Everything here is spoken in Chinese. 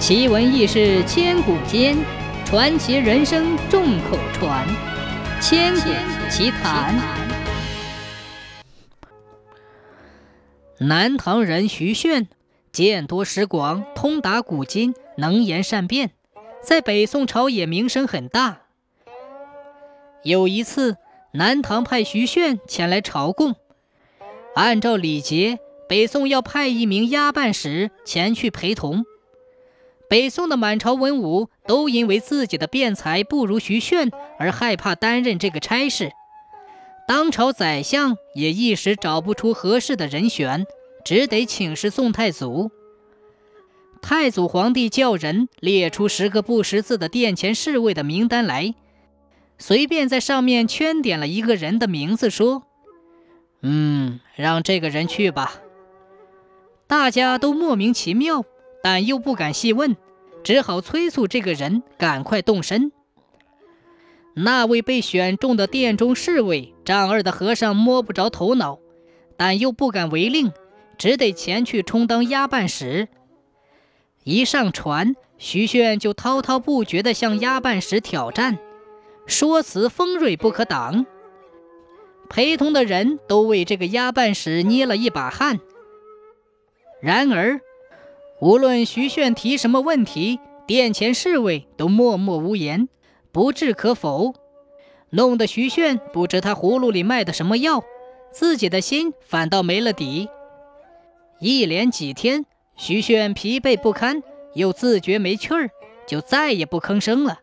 奇闻异事千古间，传奇人生众口传。千古奇谈。南唐人徐铉，见多识广，通达古今，能言善辩，在北宋朝野名声很大。有一次，南唐派徐铉前来朝贡，按照礼节，北宋要派一名押办使前去陪同。北宋的满朝文武都因为自己的辩才不如徐铉而害怕担任这个差事，当朝宰相也一时找不出合适的人选，只得请示宋太祖。太祖皇帝叫人列出十个不识字的殿前侍卫的名单来，随便在上面圈点了一个人的名字，说：“嗯，让这个人去吧。”大家都莫名其妙。但又不敢细问，只好催促这个人赶快动身。那位被选中的殿中侍卫丈二的和尚摸不着头脑，但又不敢违令，只得前去充当押办使。一上船，徐铉就滔滔不绝地向押办使挑战，说辞锋锐不可挡。陪同的人都为这个押办使捏了一把汗。然而。无论徐炫提什么问题，殿前侍卫都默默无言，不置可否，弄得徐炫不知他葫芦里卖的什么药，自己的心反倒没了底。一连几天，徐炫疲惫不堪，又自觉没趣儿，就再也不吭声了。